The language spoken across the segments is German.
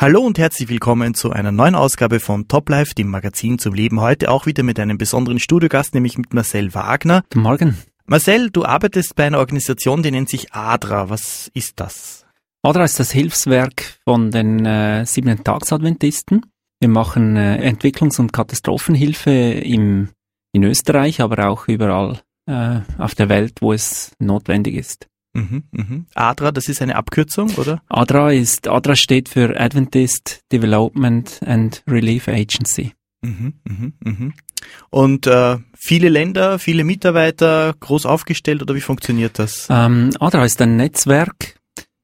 Hallo und herzlich willkommen zu einer neuen Ausgabe von Top Life, dem Magazin zum Leben. Heute auch wieder mit einem besonderen Studiogast, nämlich mit Marcel Wagner. Guten Morgen. Marcel, du arbeitest bei einer Organisation, die nennt sich ADRA. Was ist das? ADRA ist das Hilfswerk von den äh, siebenten Tagsadventisten. Wir machen äh, Entwicklungs- und Katastrophenhilfe im, in Österreich, aber auch überall äh, auf der Welt, wo es notwendig ist. Mhm, mhm. ADRA, das ist eine Abkürzung, oder? ADRA ist, ADRA steht für Adventist Development and Relief Agency. Mhm, mhm, mhm. Und äh, viele Länder, viele Mitarbeiter, groß aufgestellt oder wie funktioniert das? Ähm, ADRA ist ein Netzwerk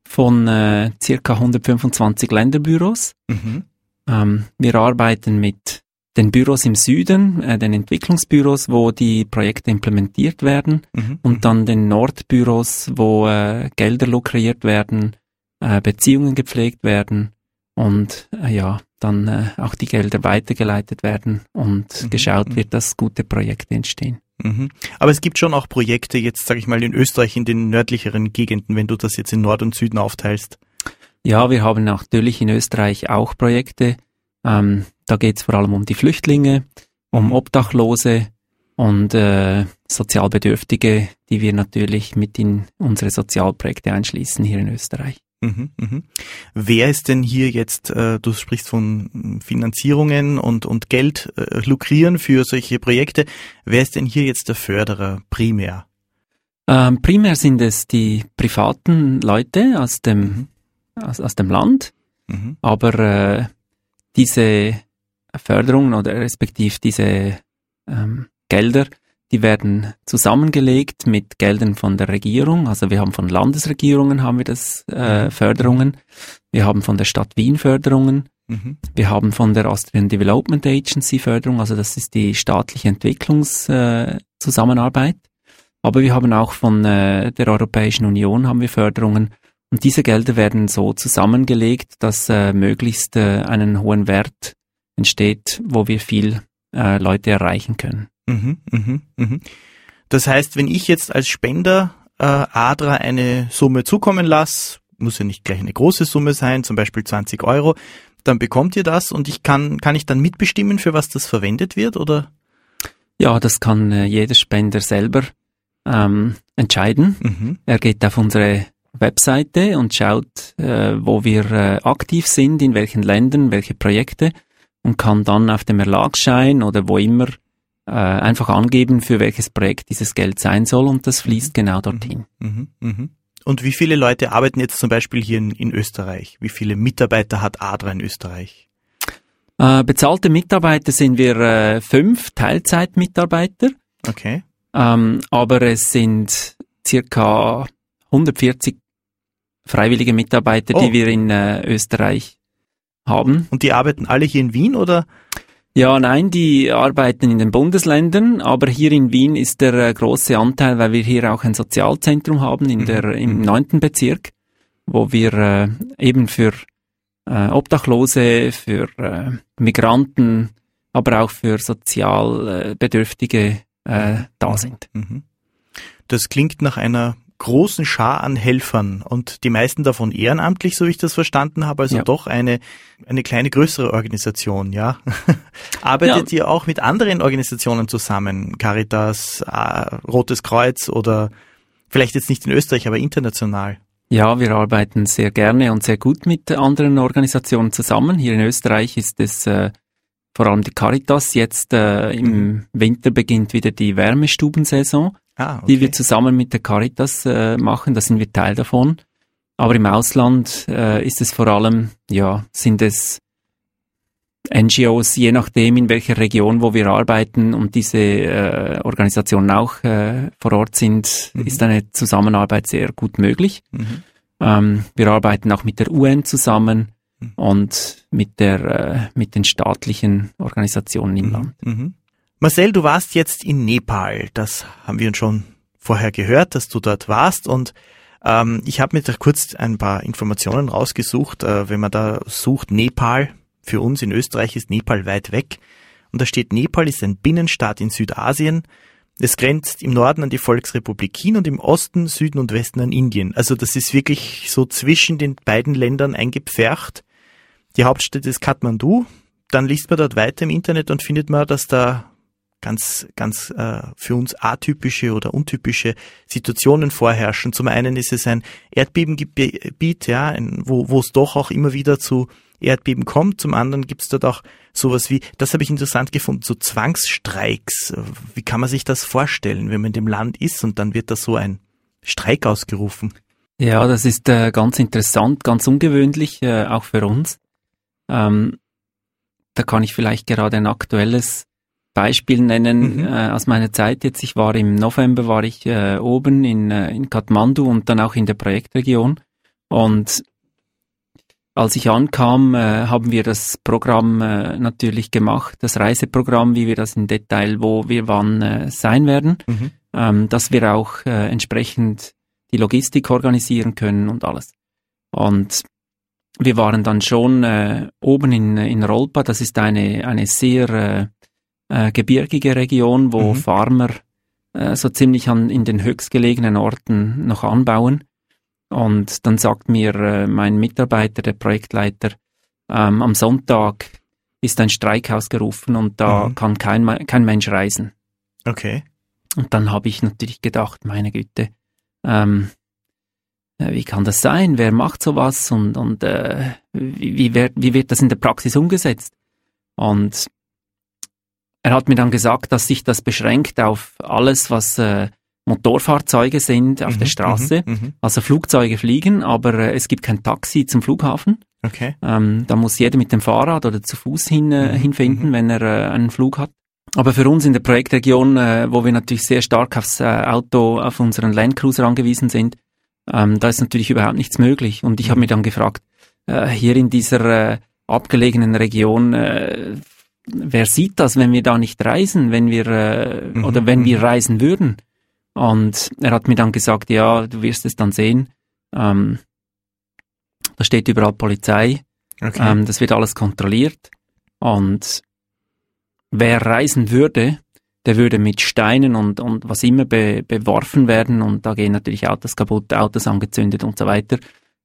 von äh, circa 125 Länderbüros. Mhm. Ähm, wir arbeiten mit den Büros im Süden, äh, den Entwicklungsbüros, wo die Projekte implementiert werden Mhm. und dann den Nordbüros, wo äh, Gelder lukriert werden, äh, Beziehungen gepflegt werden und äh, ja, dann äh, auch die Gelder weitergeleitet werden und Mhm, geschaut mhm. wird, dass gute Projekte entstehen. Mhm. Aber es gibt schon auch Projekte, jetzt sage ich mal in Österreich, in den nördlicheren Gegenden, wenn du das jetzt in Nord und Süden aufteilst. Ja, wir haben natürlich in Österreich auch Projekte. Ähm, da geht es vor allem um die Flüchtlinge, um Obdachlose und äh, Sozialbedürftige, die wir natürlich mit in unsere Sozialprojekte einschließen hier in Österreich. Mhm, mhm. Wer ist denn hier jetzt, äh, du sprichst von Finanzierungen und, und Geld äh, lukrieren für solche Projekte, wer ist denn hier jetzt der Förderer primär? Ähm, primär sind es die privaten Leute aus dem, Mhm. aus, aus dem Land, Mhm. aber äh, diese Förderungen oder respektiv diese ähm, Gelder, die werden zusammengelegt mit Geldern von der Regierung. Also wir haben von Landesregierungen haben wir das äh, Mhm. Förderungen, wir haben von der Stadt Wien Förderungen, Mhm. wir haben von der Austrian Development Agency Förderung, also das ist die staatliche Entwicklungszusammenarbeit. Äh. Aber wir haben auch von äh, der Europäischen Union haben wir Förderungen und diese Gelder werden so zusammengelegt, dass äh, möglichst äh, einen hohen Wert entsteht, wo wir viel äh, Leute erreichen können. Mhm. Mhm. Mhm. Das heißt, wenn ich jetzt als Spender äh, ADRA eine Summe zukommen lasse, muss ja nicht gleich eine große Summe sein, zum Beispiel 20 Euro, dann bekommt ihr das und ich kann, kann ich dann mitbestimmen, für was das verwendet wird, oder? Ja, das kann äh, jeder Spender selber ähm, entscheiden. Mhm. Er geht auf unsere Webseite und schaut, äh, wo wir äh, aktiv sind, in welchen Ländern, welche Projekte und kann dann auf dem Erlagsschein oder wo immer äh, einfach angeben, für welches Projekt dieses Geld sein soll und das fließt genau dorthin. Mhm, mhm. Und wie viele Leute arbeiten jetzt zum Beispiel hier in, in Österreich? Wie viele Mitarbeiter hat ADRA in Österreich? Äh, bezahlte Mitarbeiter sind wir äh, fünf Teilzeitmitarbeiter, Okay. ähm, aber es sind circa 140 freiwillige Mitarbeiter, Oh. die wir in äh, Österreich haben. Und die arbeiten alle hier in Wien oder? Ja, nein, die arbeiten in den Bundesländern, aber hier in Wien ist der äh, große Anteil, weil wir hier auch ein Sozialzentrum haben in Mhm, der, im mhm. neunten Bezirk, wo wir äh, eben für äh, Obdachlose, für äh, Migranten, aber auch für sozial äh, Bedürftige äh, da sind. Mhm. Das klingt nach einer großen Schar an Helfern und die meisten davon ehrenamtlich, so wie ich das verstanden habe, also Ja. doch eine, eine kleine größere Organisation, ja. Arbeitet ihr auch mit anderen Organisationen zusammen? Caritas, äh, Rotes Kreuz oder vielleicht jetzt nicht in Österreich, aber international? Ja, wir arbeiten sehr gerne und sehr gut mit anderen Organisationen zusammen. Hier in Österreich ist es äh, vor allem die Caritas. Jetzt äh, im Winter beginnt wieder die Wärmestubensaison, Ah, okay. die wir zusammen mit der Caritas äh, machen. Da sind wir Teil davon. Aber im Ausland äh, ist es vor allem, ja, sind es NGOs, je nachdem in welcher Region, wo wir arbeiten und diese äh, Organisationen auch äh, vor Ort sind, Mhm. ist eine Zusammenarbeit sehr gut möglich. Mhm. Ähm, wir arbeiten auch mit der UN zusammen Mhm. und mit der äh, mit den staatlichen Organisationen im Mhm. Land. Marcel, du warst jetzt in Nepal. Das haben wir schon vorher gehört, dass du dort warst. Und ähm, ich habe mir da kurz ein paar Informationen rausgesucht. Äh, wenn man da sucht, Nepal, für uns in Österreich ist Nepal weit weg. Und da steht, Nepal ist ein Binnenstaat in Südasien. Es grenzt im Norden an die Volksrepublik China und im Osten, Süden und Westen an Indien. Also das ist wirklich so zwischen den beiden Ländern eingepfercht. Die Hauptstadt ist Kathmandu. Dann liest man dort weiter im Internet und findet man, dass da ganz, ganz äh, für uns atypische oder untypische Situationen vorherrschen. Zum einen ist es ein Erdbebengebiet, ja, ein, wo, wo es doch auch immer wieder zu Erdbeben kommt. Zum anderen gibt es dort auch sowas wie, das habe ich interessant gefunden, so Zwangsstreiks. Wie kann man sich das vorstellen, wenn man in dem Land ist und dann wird da so ein Streik ausgerufen? Ja, das ist äh, ganz interessant, ganz ungewöhnlich, äh, auch für uns. Ähm, da kann ich vielleicht gerade ein aktuelles Beispiel nennen mhm. äh, aus meiner Zeit jetzt. Ich war im November war ich äh, oben in, äh, in Kathmandu und dann auch in der Projektregion. Und als ich ankam, äh, haben wir das Programm äh, natürlich gemacht, das Reiseprogramm, wie wir das im Detail, wo wir wann äh, sein werden, mhm. ähm, dass wir auch äh, entsprechend die Logistik organisieren können und alles. Und wir waren dann schon äh, oben in, in Rolpa, das ist eine, eine sehr äh, äh, gebirgige Region, wo mhm. Farmer äh, so ziemlich an, in den höchstgelegenen Orten noch anbauen. Und dann sagt mir äh, mein Mitarbeiter, der Projektleiter, ähm, am Sonntag ist ein Streik ausgerufen und da mhm. kann kein, kein Mensch reisen. Okay. Und dann habe ich natürlich gedacht, meine Güte, ähm, äh, wie kann das sein? Wer macht sowas und, und äh, wie, wie, wird, wie wird das in der Praxis umgesetzt? Und er hat mir dann gesagt, dass sich das beschränkt auf alles, was äh, Motorfahrzeuge sind auf mhm, der Straße. Mhm, mhm, also Flugzeuge fliegen, aber äh, es gibt kein Taxi zum Flughafen. Okay. Ähm, da muss jeder mit dem Fahrrad oder zu Fuß hin, äh, mhm, hinfinden, mhm. wenn er äh, einen Flug hat. Aber für uns in der Projektregion, äh, wo wir natürlich sehr stark aufs äh, Auto, auf unseren Landcruiser angewiesen sind, ähm, da ist natürlich überhaupt nichts möglich. Und ich habe mhm. mir dann gefragt, äh, hier in dieser äh, abgelegenen Region äh, wer sieht das, wenn wir da nicht reisen, wenn wir äh, mhm. oder wenn wir mhm. reisen würden? Und er hat mir dann gesagt, ja, du wirst es dann sehen. Ähm, da steht überall Polizei. Okay. Ähm, das wird alles kontrolliert. Und wer reisen würde, der würde mit Steinen und, und was immer be, beworfen werden. Und da gehen natürlich Autos kaputt, Autos angezündet und so weiter.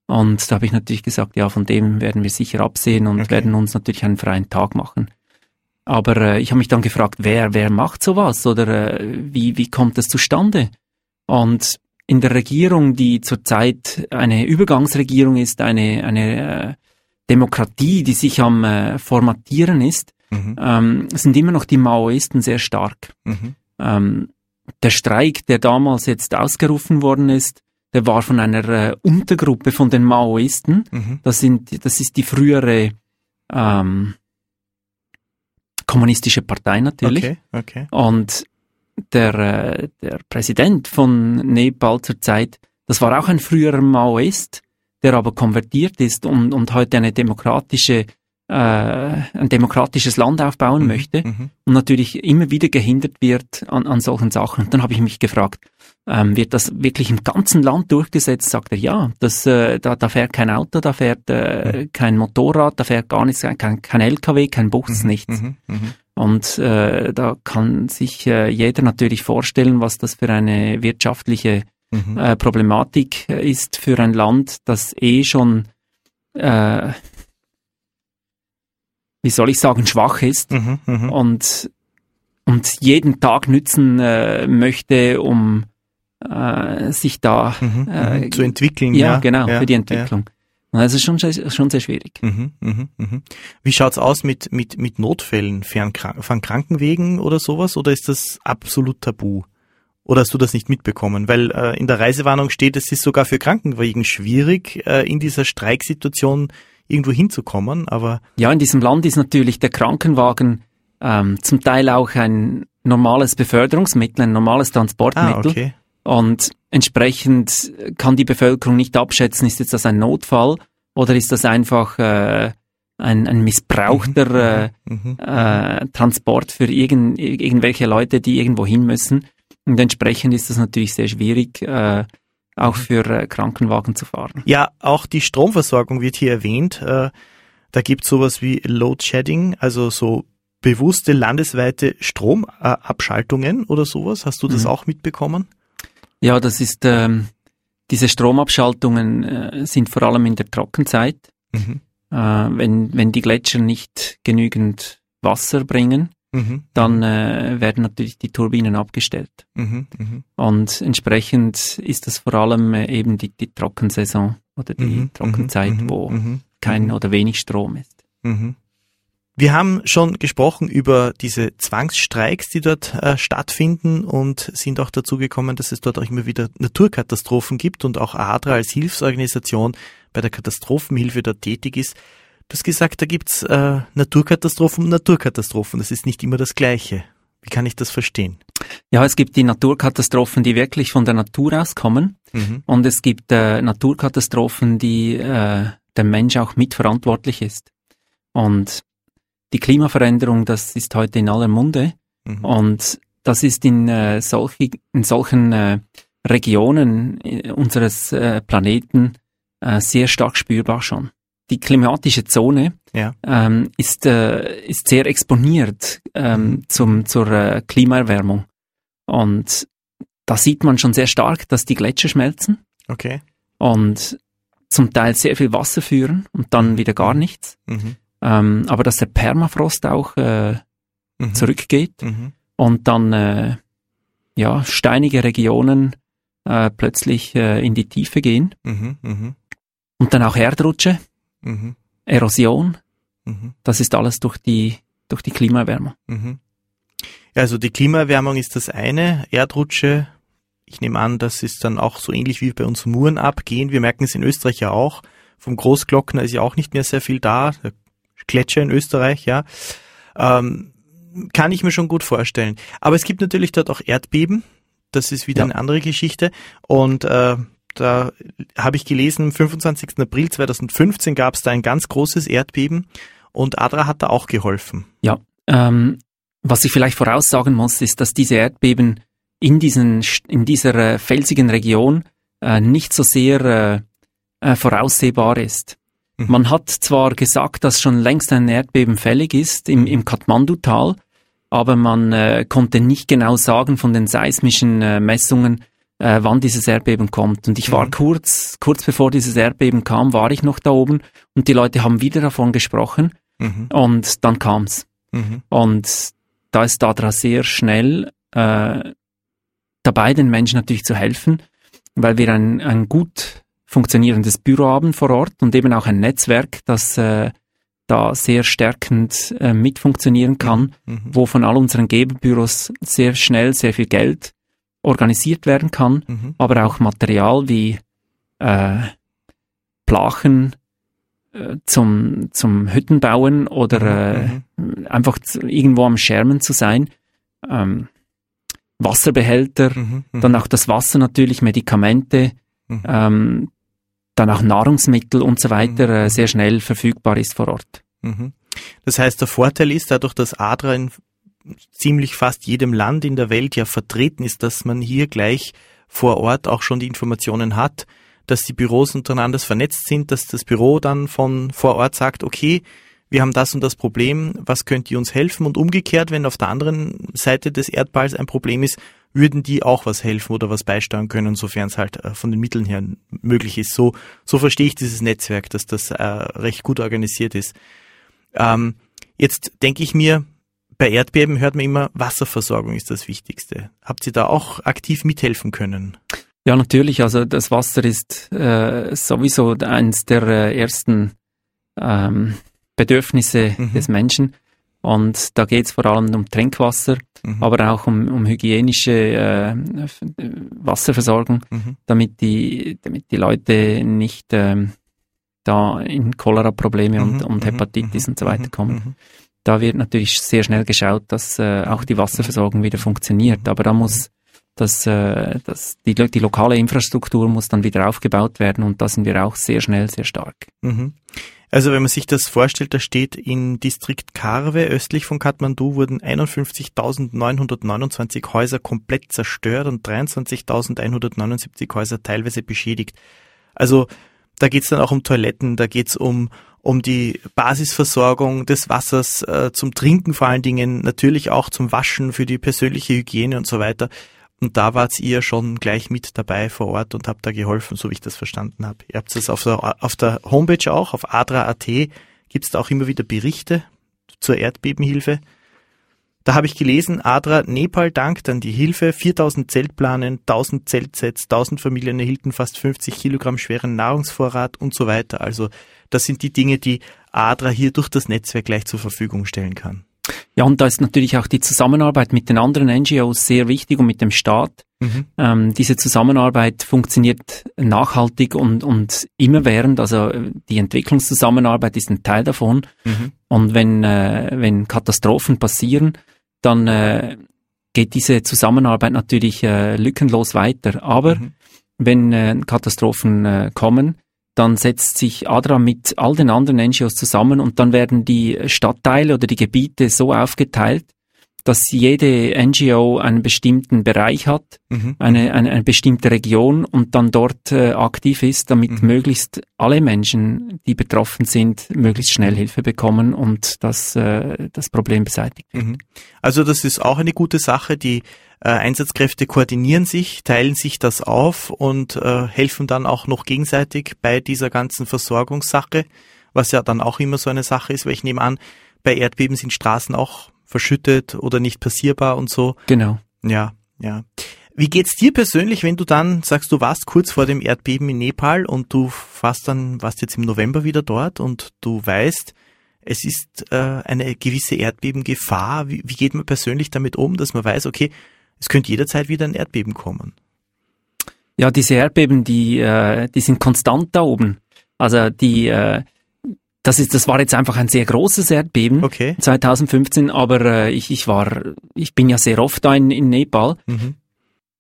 Und da habe ich natürlich gesagt, ja, von dem werden wir sicher absehen und okay. werden uns natürlich einen freien Tag machen. Aber äh, ich habe mich dann gefragt, wer, wer macht sowas oder äh, wie, wie kommt das zustande? Und in der Regierung, die zurzeit eine Übergangsregierung ist, eine, eine äh, Demokratie, die sich am äh, Formatieren ist, mhm. ähm, sind immer noch die Maoisten sehr stark. Mhm. Ähm, der Streik, der damals jetzt ausgerufen worden ist, der war von einer äh, Untergruppe von den Maoisten. Mhm. Das, sind, das ist die frühere ähm, kommunistische Partei natürlich. Okay, okay. Und der, äh, der Präsident von Nepal zur Zeit, das war auch ein früherer Maoist, der aber konvertiert ist und, und heute eine demokratische äh, ein demokratisches Land aufbauen mhm, möchte mhm. und natürlich immer wieder gehindert wird an, an solchen Sachen. Und dann habe ich mich gefragt, ähm, wird das wirklich im ganzen Land durchgesetzt? Sagt er, ja, das, äh, da, da fährt kein Auto, da fährt äh, mhm. kein Motorrad, da fährt gar nichts, kein, kein LKW, kein Bus, mhm, nichts. Mhm, mhm. Und äh, da kann sich äh, jeder natürlich vorstellen, was das für eine wirtschaftliche mhm. äh, Problematik ist für ein Land, das eh schon äh, wie soll ich sagen, schwach ist mhm, mh. und, und jeden Tag nützen äh, möchte, um äh, sich da mhm, äh, mhm. zu entwickeln. Ja, ja genau, ja, für die Entwicklung. Ja. Das ist schon, schon sehr schwierig. Mhm, mhm, mhm. Wie schaut's aus mit, mit, mit Notfällen von Krankenwegen oder sowas? Oder ist das absolut tabu? Oder hast du das nicht mitbekommen? Weil äh, in der Reisewarnung steht, es ist sogar für Krankenwagen schwierig, äh, in dieser Streiksituation irgendwo hinzukommen, aber. Ja, in diesem Land ist natürlich der Krankenwagen ähm, zum Teil auch ein normales Beförderungsmittel, ein normales Transportmittel. Ah, okay. Und entsprechend kann die Bevölkerung nicht abschätzen, ist jetzt das ein Notfall oder ist das einfach äh, ein, ein missbrauchter mhm, äh, mhm, mhm. äh, Transport für irgend, irgendwelche Leute, die irgendwo hin müssen. Und entsprechend ist das natürlich sehr schwierig, äh, auch für äh, Krankenwagen zu fahren. Ja, auch die Stromversorgung wird hier erwähnt. Äh, da gibt es sowas wie Load Shedding, also so bewusste landesweite Stromabschaltungen oder sowas. Hast du das mhm. auch mitbekommen? Ja, das ist, ähm, diese Stromabschaltungen äh, sind vor allem in der Trockenzeit. Mhm. Äh, wenn, wenn die Gletscher nicht genügend Wasser bringen, mhm. dann äh, werden natürlich die Turbinen abgestellt. Mhm, mh. Und entsprechend ist das vor allem äh, eben die, die Trockensaison oder die mhm, Trockenzeit, mhm, wo mhm, kein mhm. oder wenig Strom ist. Wir haben schon gesprochen über diese Zwangsstreiks, die dort äh, stattfinden und sind auch dazu gekommen, dass es dort auch immer wieder Naturkatastrophen gibt und auch ADRA als Hilfsorganisation bei der Katastrophenhilfe dort tätig ist. Du hast gesagt, da gibt's äh, Naturkatastrophen und Naturkatastrophen. Das ist nicht immer das Gleiche. Wie kann ich das verstehen? Ja, es gibt die Naturkatastrophen, die wirklich von der Natur auskommen. Mhm. Und es gibt äh, Naturkatastrophen, die äh, der Mensch auch mitverantwortlich ist. Und die Klimaveränderung, das ist heute in aller Munde. Mhm. Und das ist in, äh, solche, in solchen äh, Regionen äh, unseres äh, Planeten äh, sehr stark spürbar schon. Die klimatische Zone ja. ähm, ist, äh, ist sehr exponiert ähm, mhm. zum, zur äh, Klimaerwärmung. Und da sieht man schon sehr stark, dass die Gletscher schmelzen. Okay. Und zum Teil sehr viel Wasser führen und dann wieder gar nichts. Mhm. Ähm, aber dass der Permafrost auch äh, mhm. zurückgeht mhm. und dann äh, ja steinige Regionen äh, plötzlich äh, in die Tiefe gehen mhm. mhm. und dann auch Erdrutsche, mhm. Erosion. Mhm. Das ist alles durch die durch die Klimaerwärmung. Also die Klimaerwärmung ist das eine, Erdrutsche. Ich nehme an, das ist dann auch so ähnlich wie bei uns Muren abgehen. Wir merken es in Österreich ja auch. Vom Großglockner ist ja auch nicht mehr sehr viel da. Da Gletscher in Österreich, ja. Ähm, kann ich mir schon gut vorstellen. Aber es gibt natürlich dort auch Erdbeben. Das ist wieder ja. eine andere Geschichte. Und äh, da habe ich gelesen, am 25. April 2015 gab es da ein ganz großes Erdbeben und Adra hat da auch geholfen. Ja, ähm, was ich vielleicht voraussagen muss, ist, dass diese Erdbeben in, diesen, in dieser äh, felsigen Region äh, nicht so sehr äh, äh voraussehbar ist. Mhm. Man hat zwar gesagt, dass schon längst ein Erdbeben fällig ist im, im Kathmandu-Tal, aber man äh, konnte nicht genau sagen von den seismischen äh, Messungen, äh, wann dieses Erdbeben kommt. Und ich war mhm. kurz, kurz bevor dieses Erdbeben kam, war ich noch da oben und die Leute haben wieder davon gesprochen mhm. und dann kam's. Mhm. Und da ist Dadra sehr schnell äh, dabei, den Menschen natürlich zu helfen, weil wir ein, ein gut funktionierendes Büro haben vor Ort und eben auch ein Netzwerk, das äh, da sehr stärkend äh, mitfunktionieren kann, mhm. wo von all unseren Geberbüros sehr schnell sehr viel Geld organisiert werden kann, mhm. aber auch Material wie äh, Plachen äh, zum, zum Hüttenbauen oder mhm. äh, mhm. einfach zu, irgendwo am Schermen zu sein. Ähm, Wasserbehälter, mhm. dann auch das Wasser natürlich, Medikamente, ähm, dann auch Nahrungsmittel und so weiter mhm. äh, sehr schnell verfügbar ist vor Ort. Mhm. Das heißt, der Vorteil ist dadurch, dass Adra in ziemlich fast jedem Land in der Welt ja vertreten ist, dass man hier gleich vor Ort auch schon die Informationen hat, dass die Büros untereinander vernetzt sind, dass das Büro dann von vor Ort sagt, okay, wir haben das und das Problem, was könnt ihr uns helfen? Und umgekehrt, wenn auf der anderen Seite des Erdballs ein Problem ist, würden die auch was helfen oder was beisteuern können, sofern es halt äh, von den Mitteln her möglich ist. So, so verstehe ich dieses Netzwerk, dass das äh, recht gut organisiert ist. Ähm, jetzt denke ich mir, bei Erdbeben hört man immer, Wasserversorgung ist das Wichtigste. Habt ihr da auch aktiv mithelfen können? Ja, natürlich. Also das Wasser ist äh, sowieso eines der äh, ersten ähm, Bedürfnisse mhm. des Menschen. Und da geht es vor allem um Trinkwasser, mhm. aber auch um, um hygienische äh, Wasserversorgung, mhm. damit, die, damit die Leute nicht ähm, da in Cholera-Probleme und, mhm. und mhm. Hepatitis und so weiter mhm. kommen. Da wird natürlich sehr schnell geschaut, dass äh, auch die Wasserversorgung wieder funktioniert. Aber da muss das, äh, das, die, die lokale Infrastruktur muss dann wieder aufgebaut werden und da sind wir auch sehr schnell, sehr stark. Also wenn man sich das vorstellt, da steht in Distrikt Karwe östlich von Kathmandu wurden 51.929 Häuser komplett zerstört und 23.179 Häuser teilweise beschädigt. Also da geht's dann auch um Toiletten, da geht's um, um die Basisversorgung des Wassers äh, zum Trinken vor allen Dingen, natürlich auch zum Waschen für die persönliche Hygiene und so weiter. Und da wart ihr schon gleich mit dabei vor Ort und habt da geholfen, so wie ich das verstanden habe. Ihr habt es auf der, auf der Homepage auch, auf adra.at gibt es auch immer wieder Berichte zur Erdbebenhilfe. Da habe ich gelesen, Adra Nepal dankt an die Hilfe. 4000 Zeltplanen, 1000 Zeltsets, 1000 Familien erhielten fast 50 Kilogramm schweren Nahrungsvorrat und so weiter. Also das sind die Dinge, die Adra hier durch das Netzwerk gleich zur Verfügung stellen kann. Ja, und da ist natürlich auch die Zusammenarbeit mit den anderen NGOs sehr wichtig und mit dem Staat. Mhm. Ähm, diese Zusammenarbeit funktioniert nachhaltig und, und immerwährend. Also die Entwicklungszusammenarbeit ist ein Teil davon. Mhm. Und wenn, äh, wenn Katastrophen passieren, dann äh, geht diese Zusammenarbeit natürlich äh, lückenlos weiter. Aber mhm. wenn äh, Katastrophen äh, kommen, dann setzt sich ADRA mit all den anderen NGOs zusammen und dann werden die Stadtteile oder die Gebiete so aufgeteilt, dass jede NGO einen bestimmten Bereich hat, mhm. eine, eine, eine, bestimmte Region und dann dort äh, aktiv ist, damit mhm. möglichst alle Menschen, die betroffen sind, möglichst schnell Hilfe bekommen und das, äh, das Problem beseitigt wird. Mhm. Also das ist auch eine gute Sache. Die äh, Einsatzkräfte koordinieren sich, teilen sich das auf und äh, helfen dann auch noch gegenseitig bei dieser ganzen Versorgungssache, was ja dann auch immer so eine Sache ist, weil ich nehme an, bei Erdbeben sind Straßen auch verschüttet oder nicht passierbar und so. Genau. Ja, ja. Wie geht's dir persönlich, wenn du dann sagst, du warst kurz vor dem Erdbeben in Nepal und du warst dann, warst jetzt im November wieder dort und du weißt, es ist äh, eine gewisse Erdbebengefahr. Wie, wie geht man persönlich damit um, dass man weiß, okay, es könnte jederzeit wieder ein Erdbeben kommen? Ja, diese Erdbeben, die, äh, die sind konstant da oben. Also die, äh, das ist, das war jetzt einfach ein sehr großes Erdbeben okay. 2015, aber äh, ich, ich war, ich bin ja sehr oft da in, in Nepal. Mhm.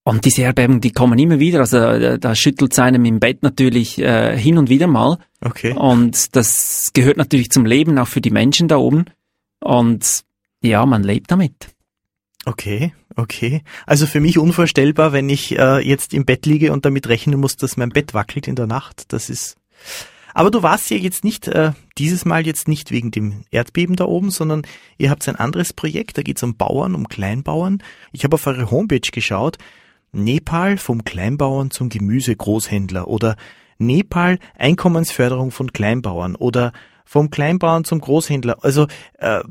Und diese Erdbeben, die kommen immer wieder. Also äh, da schüttelt es einem im Bett natürlich äh, hin und wieder mal. Okay. Und das gehört natürlich zum Leben, auch für die Menschen da oben. Und ja, man lebt damit. Okay, okay. Also für mich unvorstellbar, wenn ich äh, jetzt im Bett liege und damit rechnen muss, dass mein Bett wackelt in der Nacht. Das ist aber du warst ja jetzt nicht, äh, dieses Mal jetzt nicht wegen dem Erdbeben da oben, sondern ihr habt ein anderes Projekt, da geht es um Bauern, um Kleinbauern. Ich habe auf eure Homepage geschaut, Nepal vom Kleinbauern zum Gemüsegroßhändler oder Nepal Einkommensförderung von Kleinbauern oder vom Kleinbauern zum Großhändler. Also äh,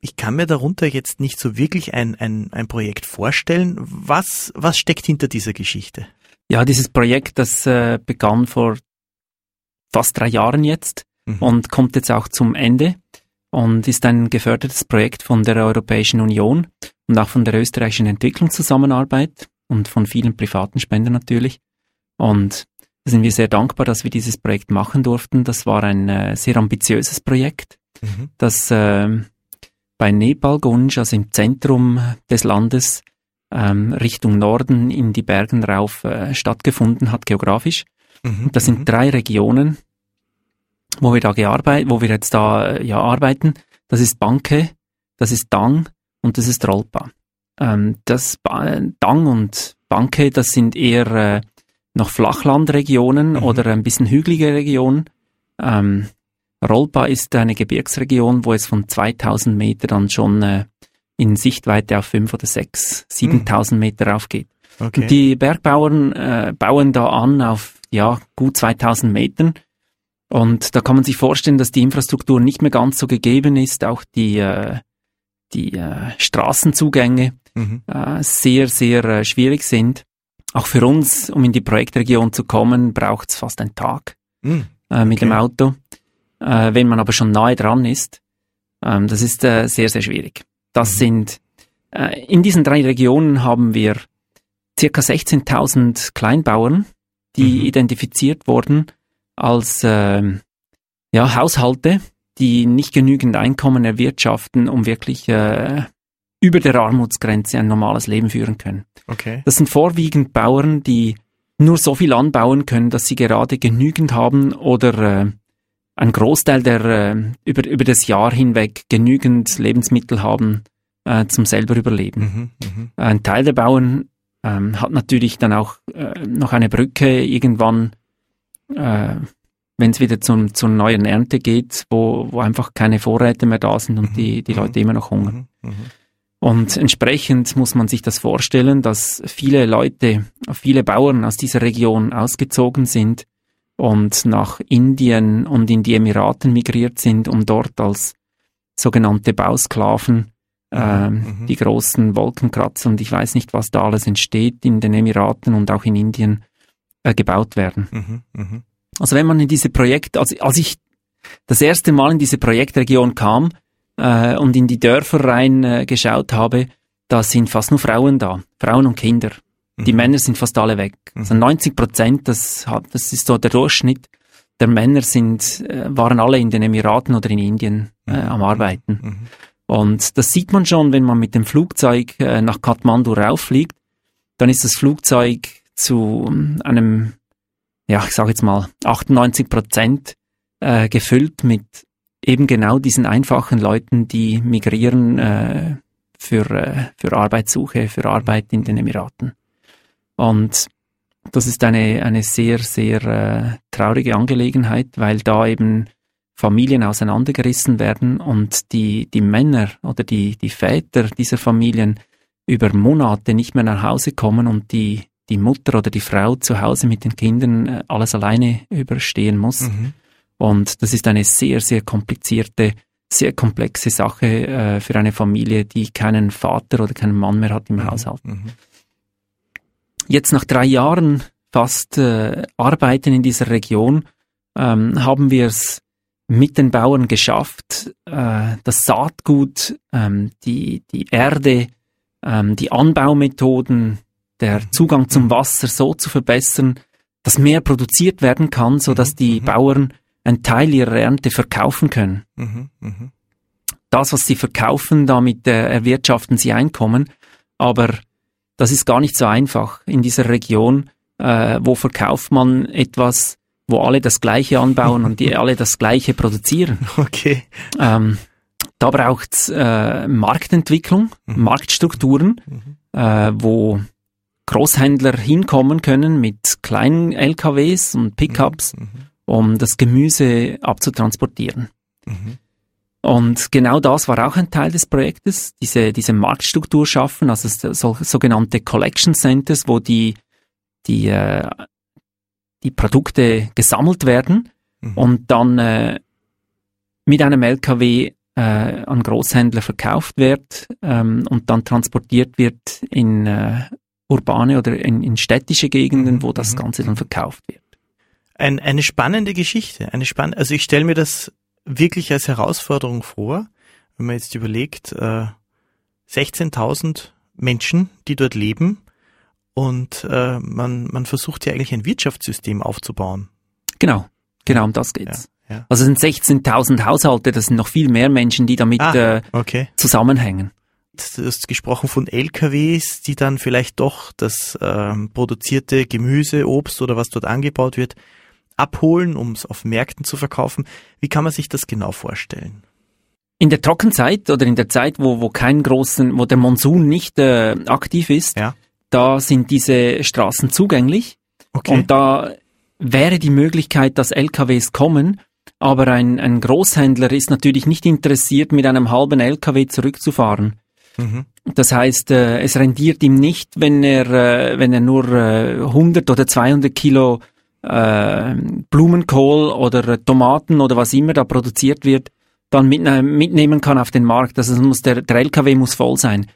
ich kann mir darunter jetzt nicht so wirklich ein, ein, ein Projekt vorstellen. Was, was steckt hinter dieser Geschichte? Ja, dieses Projekt, das äh, begann vor fast drei Jahren jetzt mhm. und kommt jetzt auch zum Ende und ist ein gefördertes Projekt von der Europäischen Union und auch von der österreichischen Entwicklungszusammenarbeit und von vielen privaten Spendern natürlich. Und da sind wir sehr dankbar, dass wir dieses Projekt machen durften. Das war ein äh, sehr ambitiöses Projekt, mhm. das äh, bei Nepal Gunj, also im Zentrum des Landes, ähm, Richtung Norden in die Bergen rauf äh, stattgefunden hat, geografisch. Mhm, das sind mhm. drei Regionen, wo wir da gearbeitet, wo wir jetzt da äh, ja arbeiten. Das ist Banke, das ist Dang und das ist Rolpa. Ähm, das ba Dang und Banke, das sind eher äh, noch Flachlandregionen mhm. oder ein bisschen hügelige Regionen. Ähm, Rolpa ist eine Gebirgsregion, wo es von 2000 Meter dann schon äh, in Sichtweite auf 5 oder 6, 7000 mhm. Meter aufgeht. Okay. Und die Bergbauern äh, bauen da an auf ja, gut 2000 Metern. Und da kann man sich vorstellen, dass die Infrastruktur nicht mehr ganz so gegeben ist, auch die, äh, die äh, Straßenzugänge mhm. äh, sehr, sehr äh, schwierig sind. Auch für uns, um in die Projektregion zu kommen, braucht es fast einen Tag mhm. äh, mit okay. dem Auto. Äh, wenn man aber schon nahe dran ist, ähm, das ist äh, sehr, sehr schwierig. Das mhm. sind, äh, in diesen drei Regionen haben wir circa 16.000 Kleinbauern, die mhm. identifiziert wurden als äh, ja, Haushalte, die nicht genügend Einkommen erwirtschaften, um wirklich äh, über der Armutsgrenze ein normales Leben führen können. Okay. Das sind vorwiegend Bauern, die nur so viel anbauen können, dass sie gerade genügend haben oder äh, ein Großteil der äh, über, über das Jahr hinweg genügend Lebensmittel haben äh, zum selber Überleben. Mhm, mh. Ein Teil der Bauern ähm, hat natürlich dann auch äh, noch eine Brücke irgendwann, äh, wenn es wieder zum, zur neuen Ernte geht, wo, wo einfach keine Vorräte mehr da sind und mhm. die, die mhm. Leute immer noch hungern. Mhm. mhm. Und entsprechend muss man sich das vorstellen, dass viele Leute, viele Bauern aus dieser Region ausgezogen sind und nach Indien und in die Emiraten migriert sind, um dort als sogenannte Bausklaven äh, mhm. die großen Wolkenkratzer und ich weiß nicht, was da alles entsteht in den Emiraten und auch in Indien äh, gebaut werden. Mhm. Mhm. Also wenn man in diese Projekte, als, als ich das erste Mal in diese Projektregion kam äh, und in die Dörfer rein äh, geschaut habe, da sind fast nur Frauen da, Frauen und Kinder. Die mhm. Männer sind fast alle weg. Also 90 mhm. Prozent, das, hat, das ist so der Durchschnitt der Männer sind, äh, waren alle in den Emiraten oder in Indien äh, mhm. am Arbeiten. Und das sieht man schon, wenn man mit dem Flugzeug äh, nach Kathmandu rauffliegt, dann ist das Flugzeug zu ähm, einem, ja, ich sage jetzt mal 98 Prozent äh, gefüllt mit eben genau diesen einfachen Leuten, die migrieren äh, für, für Arbeitssuche, für Arbeit in den Emiraten. Und das ist eine, eine sehr, sehr traurige Angelegenheit, weil da eben Familien auseinandergerissen werden und die, die Männer oder die, die Väter dieser Familien über Monate nicht mehr nach Hause kommen und die, die Mutter oder die Frau zu Hause mit den Kindern äh, alles alleine überstehen muss. Mhm. Und das ist eine sehr, sehr komplizierte, sehr komplexe Sache äh, für eine Familie, die keinen Vater oder keinen Mann mehr hat im mhm. Haushalt. Mhm. Jetzt nach drei Jahren fast äh, Arbeiten in dieser Region ähm, haben wir es mit den Bauern geschafft, äh, das Saatgut, ähm, die, die Erde, ähm, die Anbaumethoden, der mhm. Zugang zum mhm. Wasser so zu verbessern, dass mehr produziert werden kann, so dass die mhm. Bauern einen Teil ihrer Ernte verkaufen können. Das, was sie verkaufen, damit äh, erwirtschaften sie Einkommen, aber das ist gar nicht so einfach in dieser Region. Äh, wo verkauft man etwas, wo alle das Gleiche anbauen und die alle das Gleiche produzieren? Okay. Ähm, da braucht es äh, Marktentwicklung, mhm. Marktstrukturen, mhm. äh, wo Großhändler hinkommen können mit kleinen LKWs und Pickups, mhm. mhm. um das Gemüse abzutransportieren. Mhm. Und genau das war auch ein Teil des Projektes, diese, diese Marktstruktur schaffen, also so, sogenannte Collection Centers, wo die, die, äh, die Produkte gesammelt werden mhm. und dann äh, mit einem LKW äh, an Großhändler verkauft wird ähm, und dann transportiert wird in äh, urbane oder in, in städtische Gegenden, mhm. wo das mhm. Ganze dann verkauft wird. Ein, eine spannende Geschichte, eine spann also ich stelle mir das wirklich als Herausforderung vor, wenn man jetzt überlegt, äh, 16.000 Menschen, die dort leben und äh, man, man versucht ja eigentlich ein Wirtschaftssystem aufzubauen. Genau, genau um das geht's. Ja, ja. Also es sind 16.000 Haushalte, das sind noch viel mehr Menschen, die damit ah, okay. äh, zusammenhängen. Du hast gesprochen von LKWs, die dann vielleicht doch das ähm, produzierte Gemüse, Obst oder was dort angebaut wird, abholen, um es auf Märkten zu verkaufen. Wie kann man sich das genau vorstellen? In der Trockenzeit oder in der Zeit, wo, wo kein großen, wo der Monsun nicht äh, aktiv ist, ja. Da sind diese Straßen zugänglich. Okay. Und da wäre die Möglichkeit, dass LKWs kommen, aber ein, ein Großhändler ist natürlich nicht interessiert, mit einem halben LKW zurückzufahren. Mhm. Das heißt, äh, es rendiert ihm nicht, wenn er, äh, wenn er nur äh, 100 oder 200 Kilo äh, Blumenkohl oder Tomaten oder was immer da produziert wird, dann mit, äh, mitnehmen kann auf den Markt. Also muss der, der LKW muss voll sein.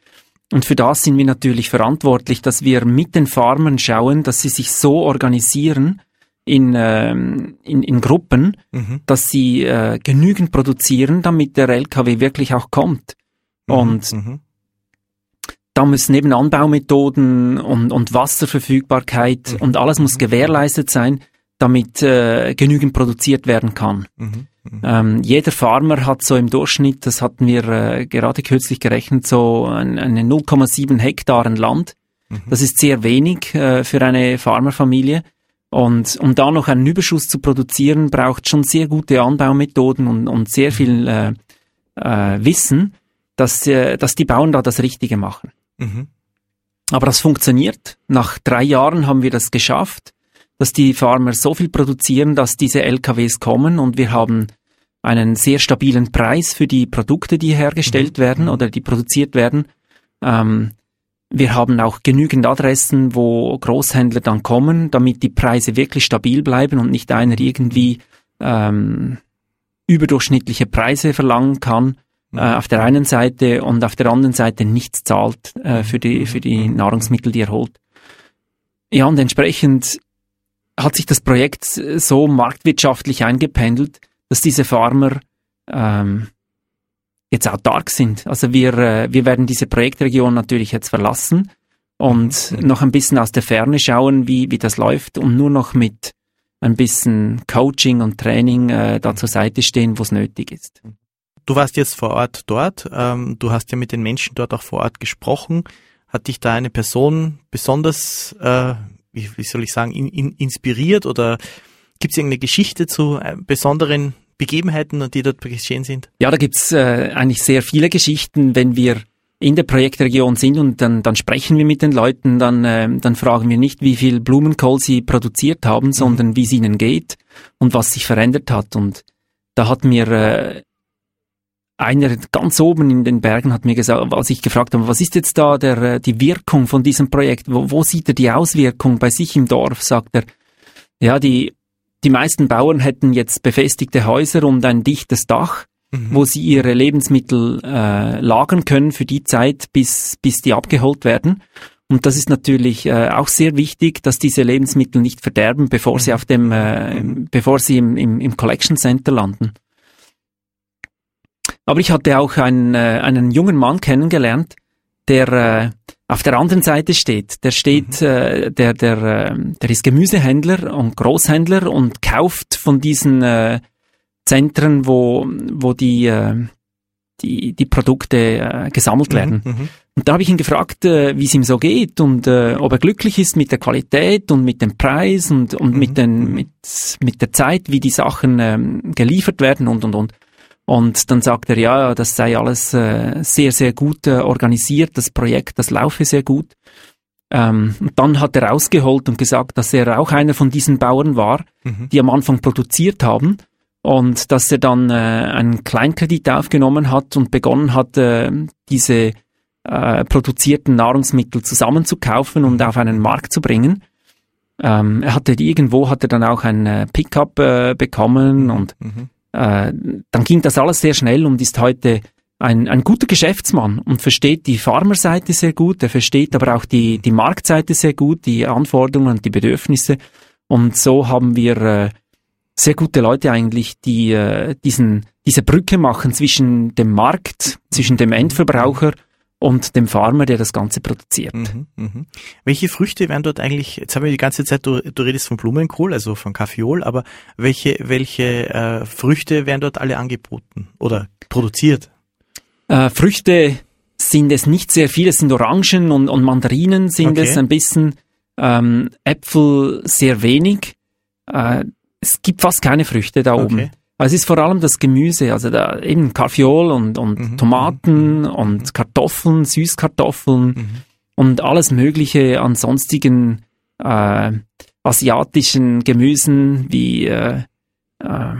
Und für das sind wir natürlich verantwortlich, dass wir mit den Farmern schauen, dass sie sich so organisieren in, äh, in, in Gruppen, mhm. dass sie äh, genügend produzieren, damit der LKW wirklich auch kommt. Mhm. Und mhm da müssen eben Anbaumethoden und, und Wasserverfügbarkeit mhm. und alles muss gewährleistet sein, damit äh, genügend produziert werden kann. Mhm. Mhm. Ähm, jeder Farmer hat so im Durchschnitt, das hatten wir äh, gerade kürzlich gerechnet, so ein, eine 0,7 Hektaren Land. Mhm. Das ist sehr wenig äh, für eine Farmerfamilie. Und um da noch einen Überschuss zu produzieren, braucht schon sehr gute Anbaumethoden und, und sehr mhm. viel äh, äh, Wissen, dass, äh, dass die Bauern da das Richtige machen. Mhm. Aber das funktioniert. Nach drei Jahren haben wir das geschafft, dass die Farmer so viel produzieren, dass diese LKWs kommen und wir haben einen sehr stabilen Preis für die Produkte, die hergestellt mhm. werden oder die produziert werden. Ähm, wir haben auch genügend Adressen, wo Großhändler dann kommen, damit die Preise wirklich stabil bleiben und nicht einer irgendwie ähm, überdurchschnittliche Preise verlangen kann äh, mhm. auf der einen Seite und auf der anderen Seite nichts zahlt äh, für die für die mhm. Nahrungsmittel, die er holt. Ja, und entsprechend hat sich das Projekt so marktwirtschaftlich eingependelt, dass diese Farmer ähm, jetzt autark sind. Also wir, äh, wir werden diese Projektregion natürlich jetzt verlassen und mhm. noch ein bisschen aus der Ferne schauen, wie, wie das läuft und nur noch mit ein bisschen Coaching und Training äh, da zur Seite stehen, wo es nötig ist. Du warst jetzt vor Ort dort, ähm, du hast ja mit den Menschen dort auch vor Ort gesprochen. Hat dich da eine Person besonders, äh, wie, wie soll ich sagen, in, in, inspiriert oder gibt es irgendeine Geschichte zu äh, besonderen Begebenheiten, die dort geschehen sind? Ja, da gibt's äh, eigentlich sehr viele Geschichten, wenn wir in der Projektregion sind und dann, dann sprechen wir mit den Leuten, dann, äh, dann fragen wir nicht, wie viel Blumenkohl sie produziert haben, mhm. sondern wie es ihnen geht und was sich verändert hat. Und da hat mir äh, einer ganz oben in den Bergen hat mir gesagt, als ich gefragt habe, was ist jetzt da der, äh, die Wirkung von diesem Projekt? Wo, wo sieht er die Auswirkung bei sich im Dorf? Sagt er, ja, die die meisten Bauern hätten jetzt befestigte Häuser und ein dichtes Dach, mhm. wo sie ihre Lebensmittel äh, lagern können für die Zeit, bis, bis die abgeholt werden. Und das ist natürlich äh, auch sehr wichtig, dass diese Lebensmittel nicht verderben, bevor sie mhm. auf dem, äh, bevor sie im, im, im Collection Center landen. Aber ich hatte auch einen, äh, einen jungen Mann kennengelernt, der äh, auf der anderen Seite steht. Der steht, mhm. äh, der, der, äh, der ist Gemüsehändler und Großhändler und kauft von diesen äh, Zentren, wo, wo die, äh, die, die Produkte äh, gesammelt mhm, werden. Mhm, und da habe ich ihn gefragt, äh, wie es ihm so geht und äh, ob er glücklich ist mit der Qualität und mit dem Preis und, und mhm. mit, den, mhm. mit, mit der Zeit, wie die Sachen äh, geliefert werden und und und. Und dann sagt er, ja, das sei alles äh, sehr, sehr gut äh, organisiert, das Projekt, das laufe sehr gut. Ähm, und dann hat er ausgeholt und gesagt, dass er auch einer von diesen Bauern war, mhm. die am Anfang produziert haben und dass er dann äh, einen Kleinkredit aufgenommen hat und begonnen hat, äh, diese äh, produzierten Nahrungsmittel zusammenzukaufen und auf einen Markt zu bringen. Ähm, er hatte irgendwo hat er dann auch ein äh, Pickup äh, bekommen und mhm äh, dann ging das alles sehr schnell und ist heute ein, ein guter Geschäftsmann und versteht die Farmerseite sehr gut, er versteht aber auch die, die Marktseite sehr gut, die Anforderungen und die Bedürfnisse. Und so haben wir äh, sehr gute Leute eigentlich, die äh, diesen, diese Brücke machen zwischen dem Markt, zwischen dem Endverbraucher und dem Farmer, der das Ganze produziert. Mhm, mh. Welche Früchte werden dort eigentlich, jetzt haben wir die ganze Zeit, du, du redest von Blumenkohl, also von Kaffeeol, aber welche, welche äh, Früchte werden dort alle angeboten oder produziert? Äh, Früchte sind es nicht sehr viele, es sind Orangen und, und Mandarinen sind okay. es ein bisschen, ähm, Äpfel sehr wenig. Äh, es gibt fast keine Früchte da okay. oben. Es ist vor allem das Gemüse, also da eben Kaffeeol und, und mhm. Tomaten mhm. und Kartoffeln, Süßkartoffeln mhm. und alles Mögliche an sonstigen äh, asiatischen Gemüsen wie äh, äh,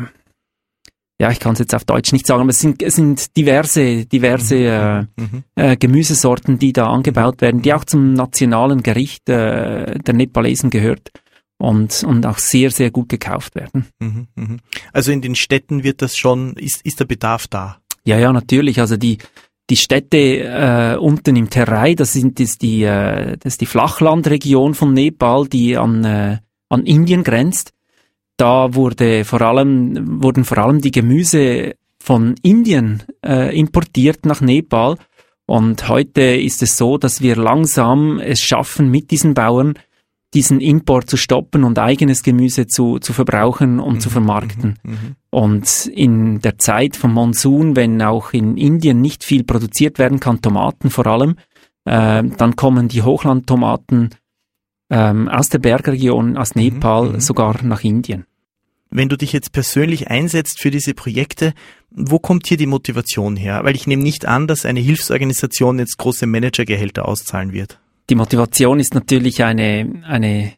ja, ich kann es jetzt auf Deutsch nicht sagen, aber es sind, es sind diverse, diverse mhm. äh, mhm. äh, Gemüsesorten, die da angebaut werden, die auch zum nationalen Gericht äh, der Nepalesen gehört und, und auch sehr, sehr gut gekauft werden. Mhm, mhm. Also in den Städten wird das schon, ist, ist der Bedarf da? Ja, ja, natürlich. Also die, die Städte äh, unten im Terai, das sind das die, äh, das ist die Flachlandregion von Nepal, die an, äh, an Indien grenzt. Da wurde vor allem, wurden vor allem die Gemüse von Indien äh, importiert nach Nepal. Und heute ist es so, dass wir langsam es schaffen, mit diesen Bauern diesen Import zu stoppen und eigenes Gemüse zu, zu verbrauchen und mhm. zu vermarkten. Mhm. mhm. Und in der Zeit vom Monsun, wenn auch in Indien nicht viel produziert werden kann, Tomaten vor allem, äh, dann kommen die Hochlandtomaten ähm, aus der Bergregion, aus mhm. Nepal, mhm. sogar nach Indien. Wenn du dich jetzt persönlich einsetzt für diese Projekte, wo kommt hier die Motivation her? Weil ich nehme nicht an, dass eine Hilfsorganisation jetzt große Managergehälter auszahlen wird. Die Motivation ist natürlich eine, eine,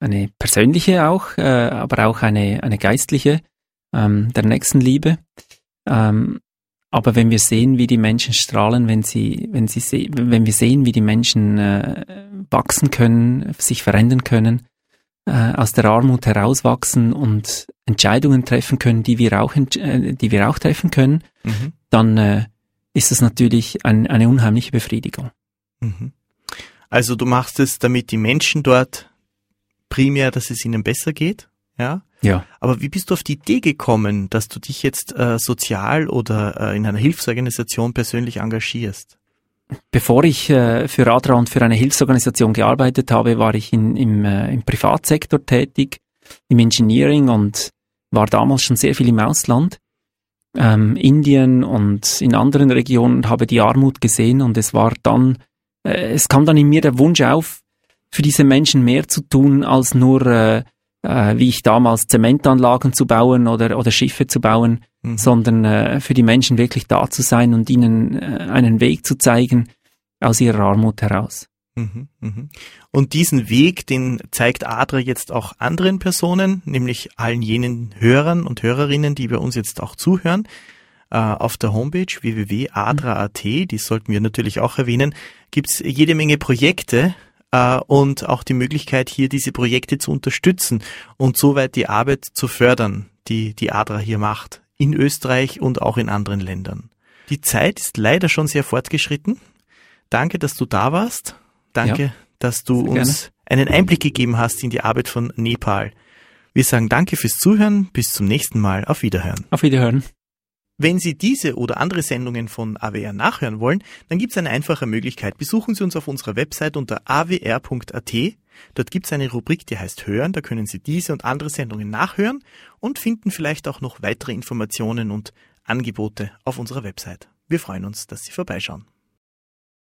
eine persönliche auch, äh, aber auch eine, eine geistliche ähm, der Nächstenliebe. Ähm, aber wenn wir sehen, wie die Menschen strahlen, wenn sie, wenn sie se wenn wir sehen, wie die Menschen äh, wachsen können, sich verändern können, äh, aus der Armut herauswachsen und Entscheidungen treffen können, die wir auch, äh, die wir auch treffen können, mhm. dann äh, ist das natürlich ein, eine unheimliche Befriedigung. Mhm. Also du machst es, damit die Menschen dort primär, dass es ihnen besser geht, ja? Ja. Aber wie bist du auf die Idee gekommen, dass du dich jetzt äh, sozial oder äh, in einer Hilfsorganisation persönlich engagierst? Bevor ich äh, für Adra und für eine Hilfsorganisation gearbeitet habe, war ich in, im, äh, im Privatsektor tätig, im Engineering und war damals schon sehr viel im Ausland, ähm, Indien und in anderen Regionen habe die Armut gesehen und es war dann, äh, es kam dann in mir der Wunsch auf, für diese Menschen mehr zu tun, als nur äh, äh, wie ich damals Zementanlagen zu bauen oder, oder Schiffe zu bauen, mhm. sondern äh, für die Menschen wirklich da zu sein und ihnen äh, einen Weg zu zeigen aus ihrer Armut heraus. Mhm, mhm. Und diesen Weg, den zeigt Adra jetzt auch anderen Personen, nämlich allen jenen Hörern und Hörerinnen, die bei uns jetzt auch zuhören. Äh, auf der Homepage www.adra.at, die sollten wir natürlich auch erwähnen, gibt's jede Menge Projekte, äh, und auch die Möglichkeit, hier diese Projekte zu unterstützen und soweit die Arbeit zu fördern, die die ADRA hier macht, in Österreich und auch in anderen Ländern. Die Zeit ist leider schon sehr fortgeschritten. Danke, dass du da warst. Danke, ja, dass du uns einen Einblick gegeben hast in die Arbeit von Nepal. Wir sagen danke fürs Zuhören. Bis zum nächsten Mal. Auf Wiederhören. Auf Wiederhören. Wenn Sie diese oder andere Sendungen von AWR nachhören wollen, dann gibt es eine einfache Möglichkeit. Besuchen Sie uns auf unserer Website unter awr.at. Dort gibt es eine Rubrik, die heißt Hören. Da können Sie diese und andere Sendungen nachhören und finden vielleicht auch noch weitere Informationen und Angebote auf unserer Website. Wir freuen uns, dass Sie vorbeischauen.